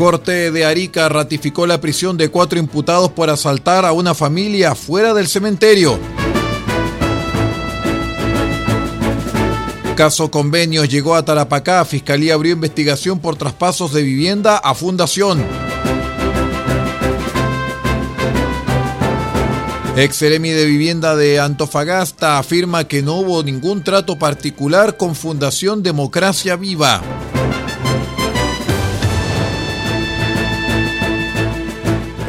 Corte de Arica ratificó la prisión de cuatro imputados por asaltar a una familia fuera del cementerio. Caso Convenios llegó a Tarapacá. Fiscalía abrió investigación por traspasos de vivienda a Fundación. Ex de Vivienda de Antofagasta afirma que no hubo ningún trato particular con Fundación Democracia Viva.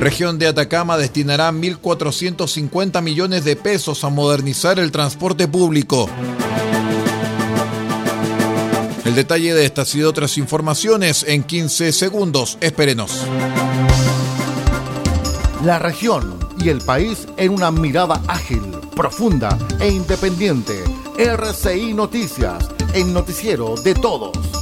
Región de Atacama destinará 1.450 millones de pesos a modernizar el transporte público. El detalle de estas y otras informaciones en 15 segundos. Espérenos. La región y el país en una mirada ágil, profunda e independiente. RCI Noticias, el noticiero de todos.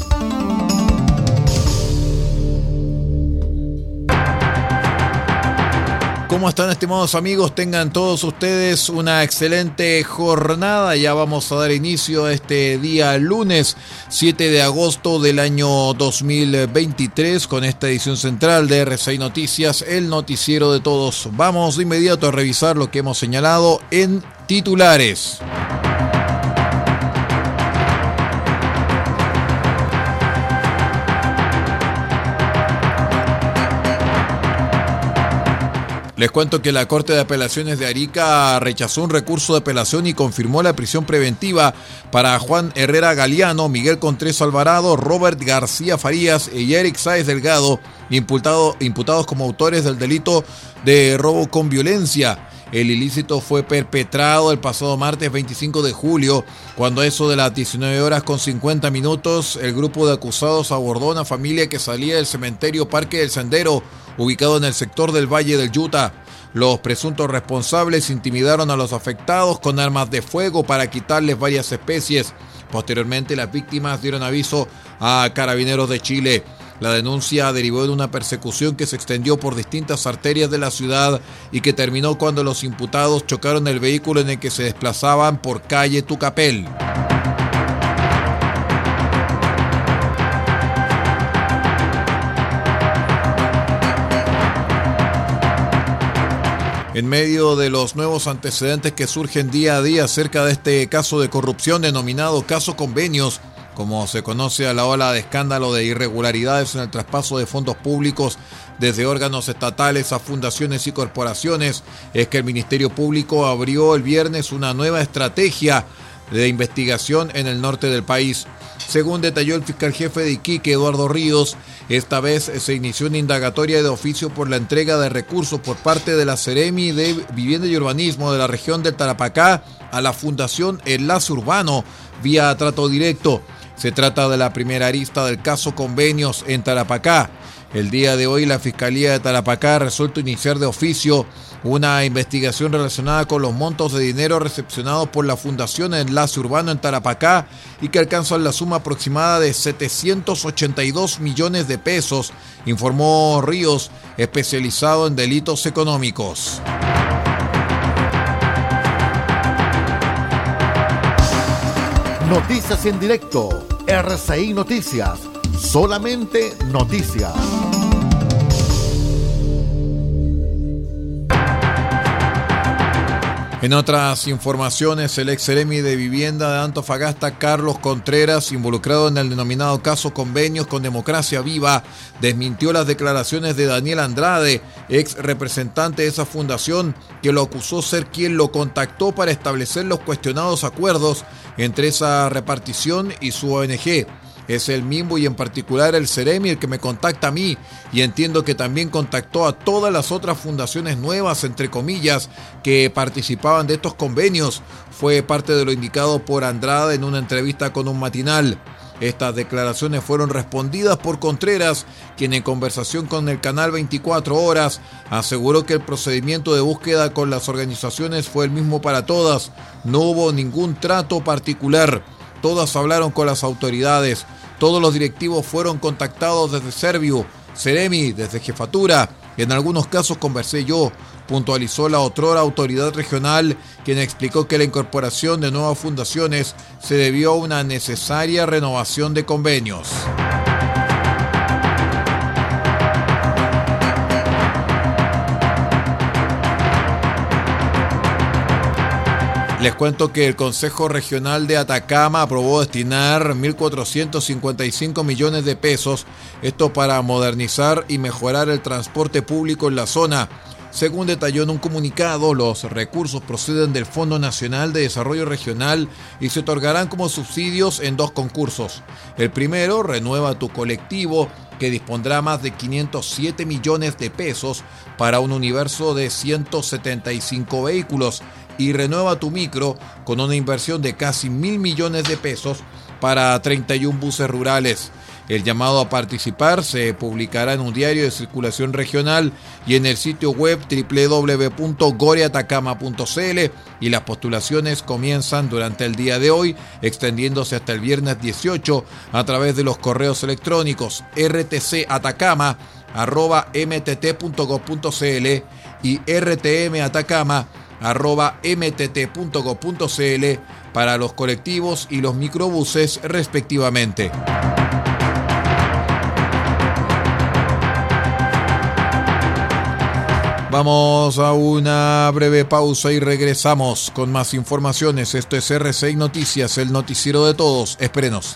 ¿Cómo están estimados amigos? Tengan todos ustedes una excelente jornada. Ya vamos a dar inicio a este día lunes 7 de agosto del año 2023 con esta edición central de R6 Noticias, el noticiero de todos. Vamos de inmediato a revisar lo que hemos señalado en titulares. Les cuento que la Corte de Apelaciones de Arica rechazó un recurso de apelación y confirmó la prisión preventiva para Juan Herrera Galeano, Miguel Contreras Alvarado, Robert García Farías y Eric Sáez Delgado, imputados como autores del delito de robo con violencia. El ilícito fue perpetrado el pasado martes 25 de julio, cuando a eso de las 19 horas con 50 minutos, el grupo de acusados abordó a una familia que salía del cementerio Parque del Sendero ubicado en el sector del Valle del Yuta. Los presuntos responsables intimidaron a los afectados con armas de fuego para quitarles varias especies. Posteriormente, las víctimas dieron aviso a carabineros de Chile. La denuncia derivó de una persecución que se extendió por distintas arterias de la ciudad y que terminó cuando los imputados chocaron el vehículo en el que se desplazaban por calle Tucapel. En medio de los nuevos antecedentes que surgen día a día acerca de este caso de corrupción denominado caso convenios, como se conoce a la ola de escándalo de irregularidades en el traspaso de fondos públicos desde órganos estatales a fundaciones y corporaciones, es que el Ministerio Público abrió el viernes una nueva estrategia de investigación en el norte del país. Según detalló el fiscal jefe de Iquique, Eduardo Ríos, esta vez se inició una indagatoria de oficio por la entrega de recursos por parte de la Ceremi de Vivienda y Urbanismo de la región del Tarapacá a la Fundación Enlace Urbano vía trato directo. Se trata de la primera arista del caso convenios en Tarapacá. El día de hoy la Fiscalía de Tarapacá resuelto iniciar de oficio una investigación relacionada con los montos de dinero recepcionados por la Fundación Enlace Urbano en Tarapacá y que alcanzan la suma aproximada de 782 millones de pesos, informó Ríos, especializado en delitos económicos. Noticias en directo, RCI Noticias, solamente noticias. En otras informaciones, el ex seremi de vivienda de Antofagasta, Carlos Contreras, involucrado en el denominado caso Convenios con Democracia Viva, desmintió las declaraciones de Daniel Andrade, ex representante de esa fundación, que lo acusó ser quien lo contactó para establecer los cuestionados acuerdos entre esa repartición y su ONG es el mismo y en particular el Ceremi el que me contacta a mí y entiendo que también contactó a todas las otras fundaciones nuevas, entre comillas, que participaban de estos convenios. Fue parte de lo indicado por Andrade en una entrevista con un matinal. Estas declaraciones fueron respondidas por Contreras, quien en conversación con el canal 24 Horas aseguró que el procedimiento de búsqueda con las organizaciones fue el mismo para todas. No hubo ningún trato particular. Todas hablaron con las autoridades. Todos los directivos fueron contactados desde Servio, Ceremi, desde Jefatura. En algunos casos conversé yo, puntualizó la otrora autoridad regional, quien explicó que la incorporación de nuevas fundaciones se debió a una necesaria renovación de convenios. Les cuento que el Consejo Regional de Atacama aprobó destinar 1.455 millones de pesos, esto para modernizar y mejorar el transporte público en la zona. Según detalló en un comunicado, los recursos proceden del Fondo Nacional de Desarrollo Regional y se otorgarán como subsidios en dos concursos. El primero, Renueva tu colectivo, que dispondrá más de 507 millones de pesos para un universo de 175 vehículos y renueva tu micro con una inversión de casi mil millones de pesos para 31 buses rurales. El llamado a participar se publicará en un diario de circulación regional y en el sitio web www.goriatacama.cl y las postulaciones comienzan durante el día de hoy, extendiéndose hasta el viernes 18 a través de los correos electrónicos rtcatacama.mtt.gov.cl y rtmatacama arroba mtt.go.cl para los colectivos y los microbuses respectivamente. Vamos a una breve pausa y regresamos con más informaciones. Esto es R6 Noticias, el noticiero de todos. Espérenos.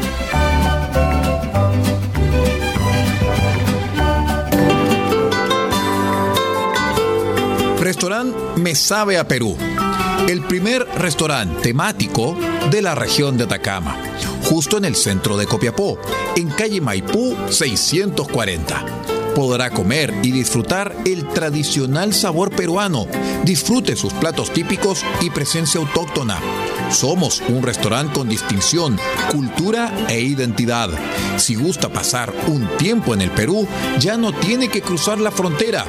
Restaurante Me Sabe a Perú. El primer restaurante temático de la región de Atacama, justo en el centro de Copiapó, en calle Maipú 640 podrá comer y disfrutar el tradicional sabor peruano. Disfrute sus platos típicos y presencia autóctona. Somos un restaurante con distinción, cultura e identidad. Si gusta pasar un tiempo en el Perú, ya no tiene que cruzar la frontera.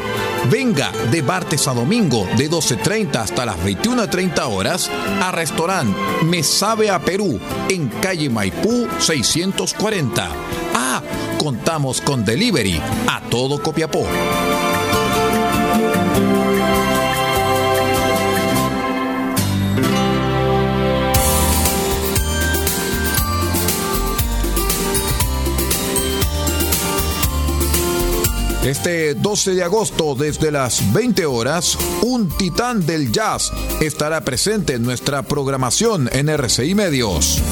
Venga de martes a domingo de 12.30 hasta las 21.30 horas a restaurante Me Sabe a Perú en calle Maipú 640. Contamos con delivery a todo Copiapó. Este 12 de agosto, desde las 20 horas, un titán del jazz estará presente en nuestra programación en RCI Medios.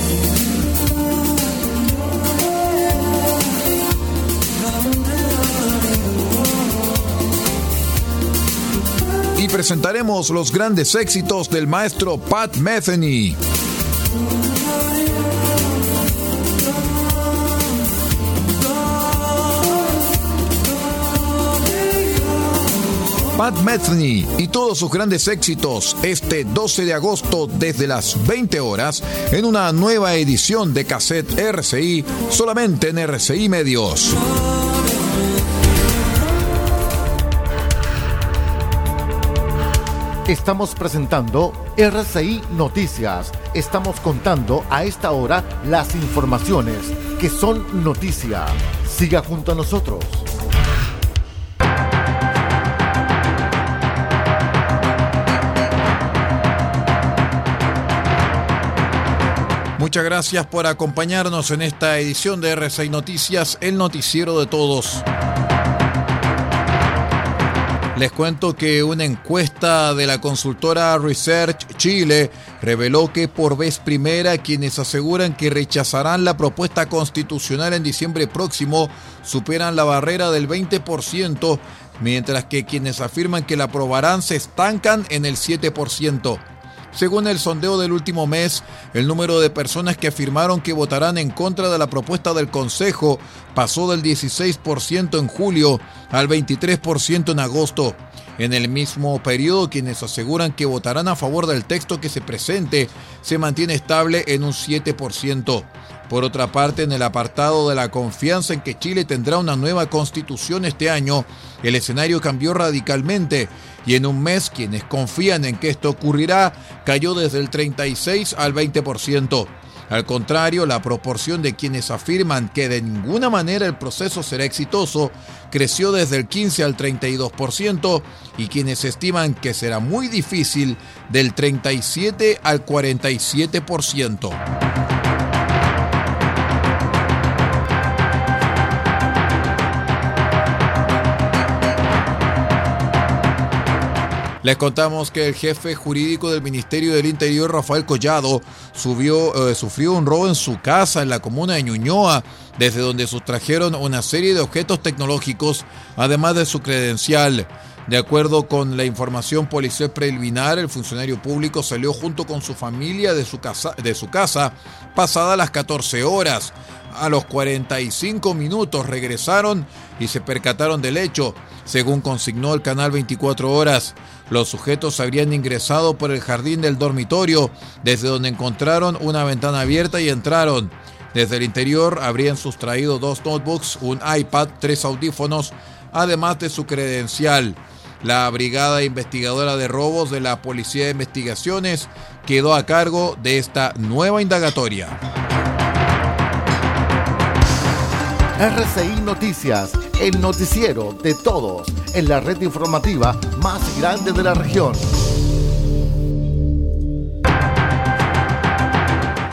Presentaremos los grandes éxitos del maestro Pat Metheny. Pat Metheny y todos sus grandes éxitos este 12 de agosto desde las 20 horas en una nueva edición de cassette RCI solamente en RCI Medios. Estamos presentando RCI Noticias. Estamos contando a esta hora las informaciones que son noticia. Siga junto a nosotros. Muchas gracias por acompañarnos en esta edición de R6 Noticias, el noticiero de todos. Les cuento que una encuesta de la consultora Research Chile reveló que por vez primera quienes aseguran que rechazarán la propuesta constitucional en diciembre próximo superan la barrera del 20%, mientras que quienes afirman que la aprobarán se estancan en el 7%. Según el sondeo del último mes, el número de personas que afirmaron que votarán en contra de la propuesta del Consejo pasó del 16% en julio al 23% en agosto. En el mismo periodo, quienes aseguran que votarán a favor del texto que se presente se mantiene estable en un 7%. Por otra parte, en el apartado de la confianza en que Chile tendrá una nueva constitución este año, el escenario cambió radicalmente y en un mes quienes confían en que esto ocurrirá cayó desde el 36 al 20%. Al contrario, la proporción de quienes afirman que de ninguna manera el proceso será exitoso creció desde el 15 al 32% y quienes estiman que será muy difícil del 37 al 47%. Les contamos que el jefe jurídico del Ministerio del Interior, Rafael Collado, eh, sufrió un robo en su casa en la comuna de Ñuñoa, desde donde sustrajeron una serie de objetos tecnológicos, además de su credencial. De acuerdo con la información policial preliminar, el funcionario público salió junto con su familia de su casa, de su casa pasadas las 14 horas. A los 45 minutos regresaron y se percataron del hecho, según consignó el canal 24 horas. Los sujetos habrían ingresado por el jardín del dormitorio, desde donde encontraron una ventana abierta y entraron. Desde el interior habrían sustraído dos notebooks, un iPad, tres audífonos, además de su credencial. La Brigada Investigadora de Robos de la Policía de Investigaciones quedó a cargo de esta nueva indagatoria. RCI Noticias, el noticiero de todos, en la red informativa más grande de la región.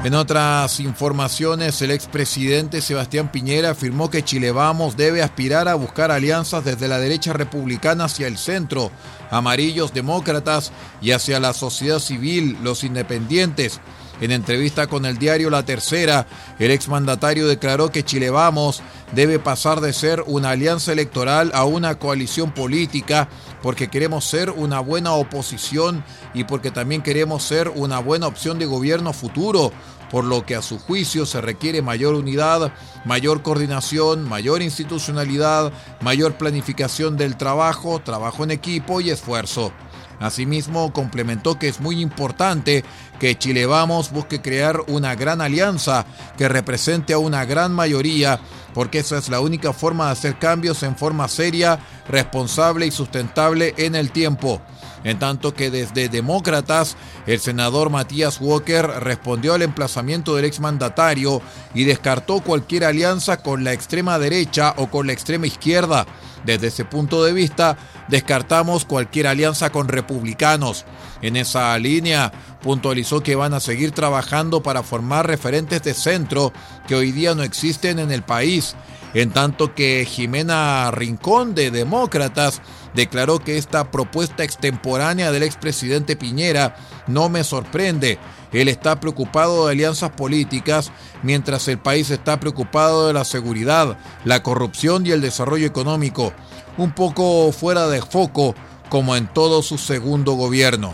En otras informaciones, el expresidente Sebastián Piñera afirmó que Chile Vamos debe aspirar a buscar alianzas desde la derecha republicana hacia el centro, amarillos demócratas y hacia la sociedad civil, los independientes en entrevista con el diario La Tercera, el exmandatario declaró que Chile Vamos debe pasar de ser una alianza electoral a una coalición política porque queremos ser una buena oposición y porque también queremos ser una buena opción de gobierno futuro, por lo que a su juicio se requiere mayor unidad, mayor coordinación, mayor institucionalidad, mayor planificación del trabajo, trabajo en equipo y esfuerzo. Asimismo, complementó que es muy importante que Chile Vamos busque crear una gran alianza que represente a una gran mayoría, porque esa es la única forma de hacer cambios en forma seria, responsable y sustentable en el tiempo. En tanto que desde Demócratas, el senador Matías Walker respondió al emplazamiento del exmandatario y descartó cualquier alianza con la extrema derecha o con la extrema izquierda. Desde ese punto de vista, descartamos cualquier alianza con republicanos. En esa línea, puntualizó que van a seguir trabajando para formar referentes de centro que hoy día no existen en el país, en tanto que Jimena Rincón de Demócratas declaró que esta propuesta extemporánea del expresidente Piñera no me sorprende. Él está preocupado de alianzas políticas mientras el país está preocupado de la seguridad, la corrupción y el desarrollo económico. Un poco fuera de foco como en todo su segundo gobierno.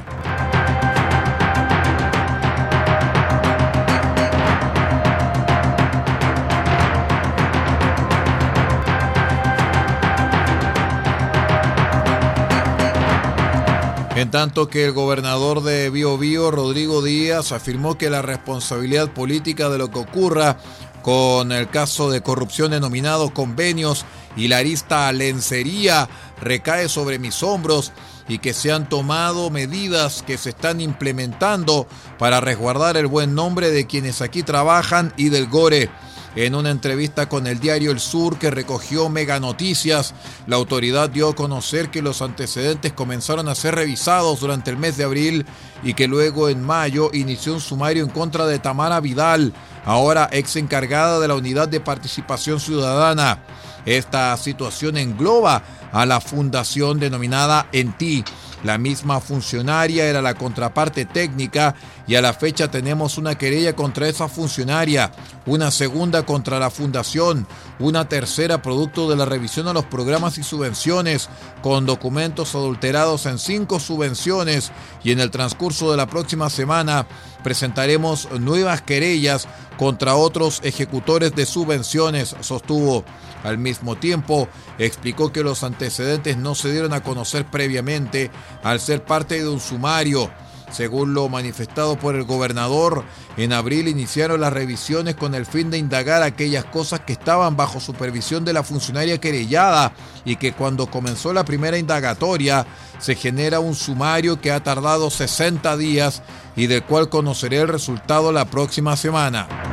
En tanto que el gobernador de Biobío, Rodrigo Díaz, afirmó que la responsabilidad política de lo que ocurra con el caso de corrupción denominado convenios y la arista lencería recae sobre mis hombros y que se han tomado medidas que se están implementando para resguardar el buen nombre de quienes aquí trabajan y del Gore. En una entrevista con el diario El Sur que recogió Mega Noticias, la autoridad dio a conocer que los antecedentes comenzaron a ser revisados durante el mes de abril y que luego en mayo inició un sumario en contra de Tamara Vidal, ahora ex encargada de la Unidad de Participación Ciudadana. Esta situación engloba a la fundación denominada ENTI la misma funcionaria era la contraparte técnica y a la fecha tenemos una querella contra esa funcionaria, una segunda contra la fundación, una tercera producto de la revisión a los programas y subvenciones, con documentos adulterados en cinco subvenciones y en el transcurso de la próxima semana presentaremos nuevas querellas contra otros ejecutores de subvenciones, sostuvo. Al mismo tiempo, explicó que los antecedentes no se dieron a conocer previamente al ser parte de un sumario. Según lo manifestado por el gobernador, en abril iniciaron las revisiones con el fin de indagar aquellas cosas que estaban bajo supervisión de la funcionaria querellada y que cuando comenzó la primera indagatoria se genera un sumario que ha tardado 60 días y del cual conoceré el resultado la próxima semana.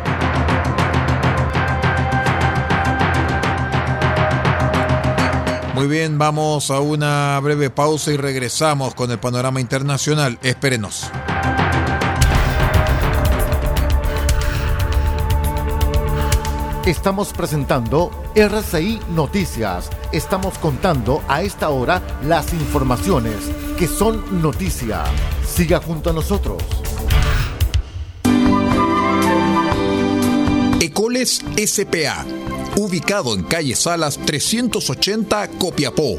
Muy bien, vamos a una breve pausa y regresamos con el panorama internacional. Espérenos. Estamos presentando RCI Noticias. Estamos contando a esta hora las informaciones que son noticia. Siga junto a nosotros. Ecoles SPA ubicado en calle Salas 380 Copiapó.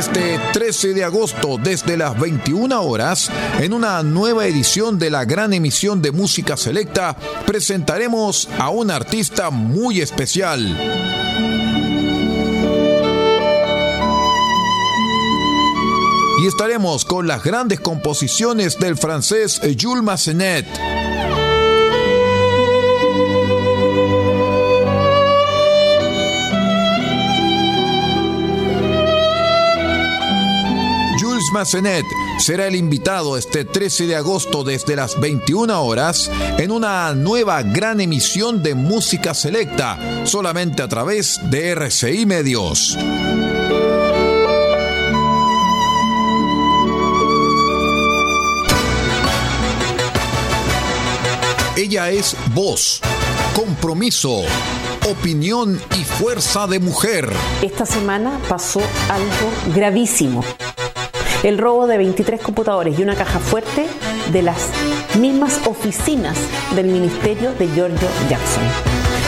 Este 13 de agosto desde las 21 horas, en una nueva edición de la gran emisión de música selecta, presentaremos a un artista muy especial. Y estaremos con las grandes composiciones del francés Jules Massenet. Massenet será el invitado este 13 de agosto desde las 21 horas en una nueva gran emisión de música selecta, solamente a través de RCI Medios. Ella es voz, compromiso, opinión y fuerza de mujer. Esta semana pasó algo gravísimo el robo de 23 computadores y una caja fuerte de las mismas oficinas del ministerio de Giorgio Jackson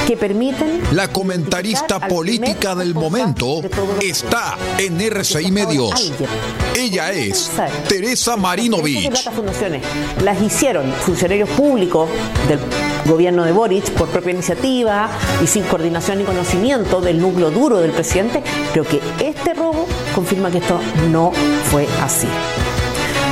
que permiten... La comentarista política del momento está en RCI Medios. Ella es Teresa Marinovich. Las hicieron funcionarios públicos del gobierno de Boric por propia iniciativa y sin coordinación y conocimiento del núcleo duro del presidente. Creo que este robo confirma que esto no fue así.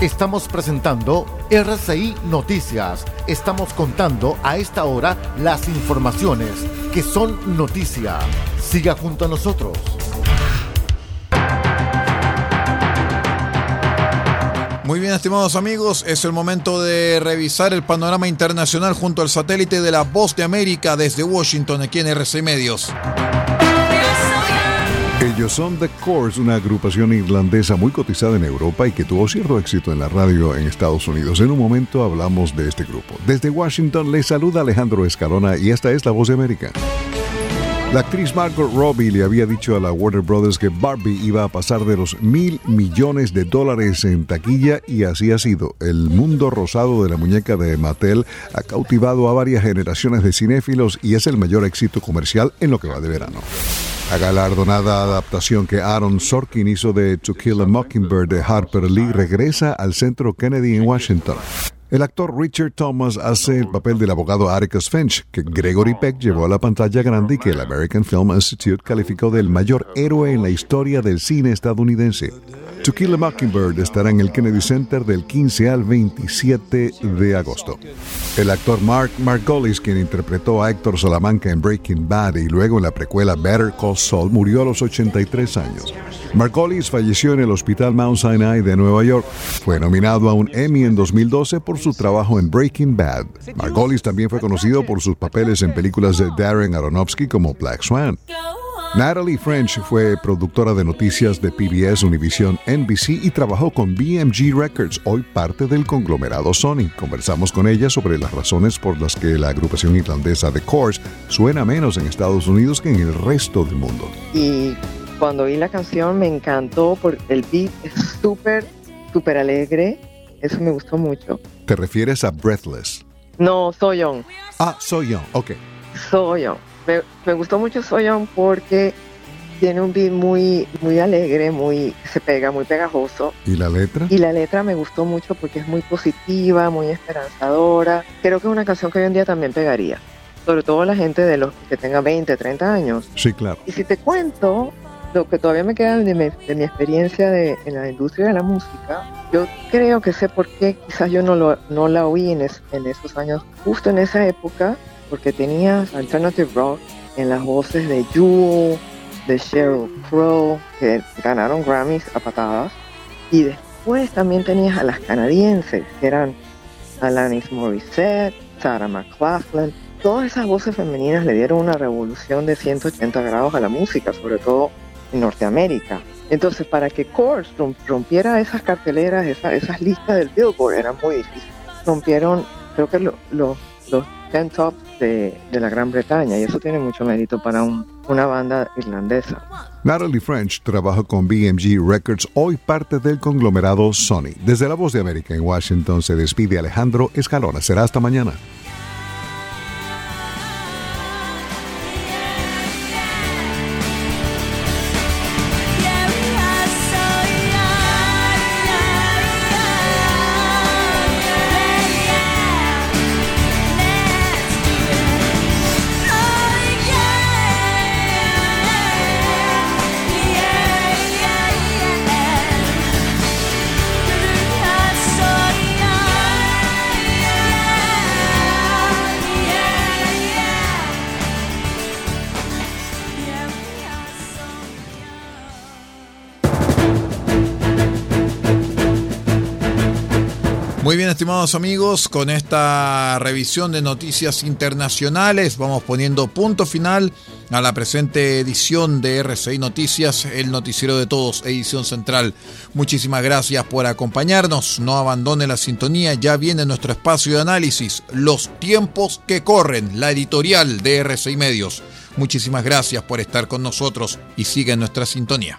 Estamos presentando RCI Noticias. Estamos contando a esta hora las informaciones que son noticia. Siga junto a nosotros. Muy bien, estimados amigos, es el momento de revisar el panorama internacional junto al satélite de la Voz de América desde Washington, aquí en RCI Medios. Ellos son The Course, una agrupación irlandesa muy cotizada en Europa y que tuvo cierto éxito en la radio en Estados Unidos. En un momento hablamos de este grupo. Desde Washington les saluda Alejandro Escalona y esta es La Voz de América. La actriz Margot Robbie le había dicho a la Warner Brothers que Barbie iba a pasar de los mil millones de dólares en taquilla y así ha sido. El mundo rosado de la muñeca de Mattel ha cautivado a varias generaciones de cinéfilos y es el mayor éxito comercial en lo que va de verano. La galardonada adaptación que Aaron Sorkin hizo de To Kill a Mockingbird de Harper Lee regresa al Centro Kennedy en Washington. El actor Richard Thomas hace el papel del abogado Atticus Finch, que Gregory Peck llevó a la pantalla grande y que el American Film Institute calificó del mayor héroe en la historia del cine estadounidense. To Mockingbird estará en el Kennedy Center del 15 al 27 de agosto. El actor Mark Margolis, quien interpretó a Héctor Salamanca en Breaking Bad y luego en la precuela Better Call Saul, murió a los 83 años. Margolis falleció en el Hospital Mount Sinai de Nueva York. Fue nominado a un Emmy en 2012 por su trabajo en Breaking Bad. Margolis también fue conocido por sus papeles en películas de Darren Aronofsky como Black Swan. Natalie French fue productora de noticias de PBS, Univision, NBC y trabajó con BMG Records, hoy parte del conglomerado Sony. Conversamos con ella sobre las razones por las que la agrupación irlandesa The Course suena menos en Estados Unidos que en el resto del mundo. Y cuando oí la canción me encantó porque el beat es súper, súper alegre. Eso me gustó mucho. ¿Te refieres a Breathless? No, Soy Young. Ah, Soy Young, ok. Soy Young me, gustó mucho Soyeon porque tiene un beat muy, muy alegre, muy, se pega, muy pegajoso. ¿Y la letra? Y la letra me gustó mucho porque es muy positiva, muy esperanzadora. Creo que es una canción que hoy en día también pegaría. Sobre todo la gente de los que tenga 20, 30 años. Sí, claro. Y si te cuento lo que todavía me queda de mi, experiencia de, en la industria de la música, yo creo que sé por qué quizás yo no, lo, no la oí en, en esos años. Justo en esa época porque tenías alternative rock en las voces de Jewel, de Sheryl Crow, que ganaron Grammys a patadas, y después también tenías a las canadienses, que eran Alanis Morissette, Sarah McLachlan. Todas esas voces femeninas le dieron una revolución de 180 grados a la música, sobre todo en Norteamérica. Entonces, para que Course rompiera esas carteleras, esas listas del Billboard, era muy difícil. Rompieron, creo que los 10 top de, la Gran Bretaña y eso tiene mucho mérito para una banda irlandesa. Natalie French trabaja con BMG Records, hoy parte del conglomerado Sony. Desde la Voz de América en Washington se despide Alejandro Escalona. Será hasta mañana. Estimados amigos, con esta revisión de noticias internacionales vamos poniendo punto final a la presente edición de RCI Noticias, el noticiero de todos, edición central. Muchísimas gracias por acompañarnos, no abandone la sintonía, ya viene nuestro espacio de análisis, los tiempos que corren, la editorial de RCI Medios. Muchísimas gracias por estar con nosotros y sigue nuestra sintonía.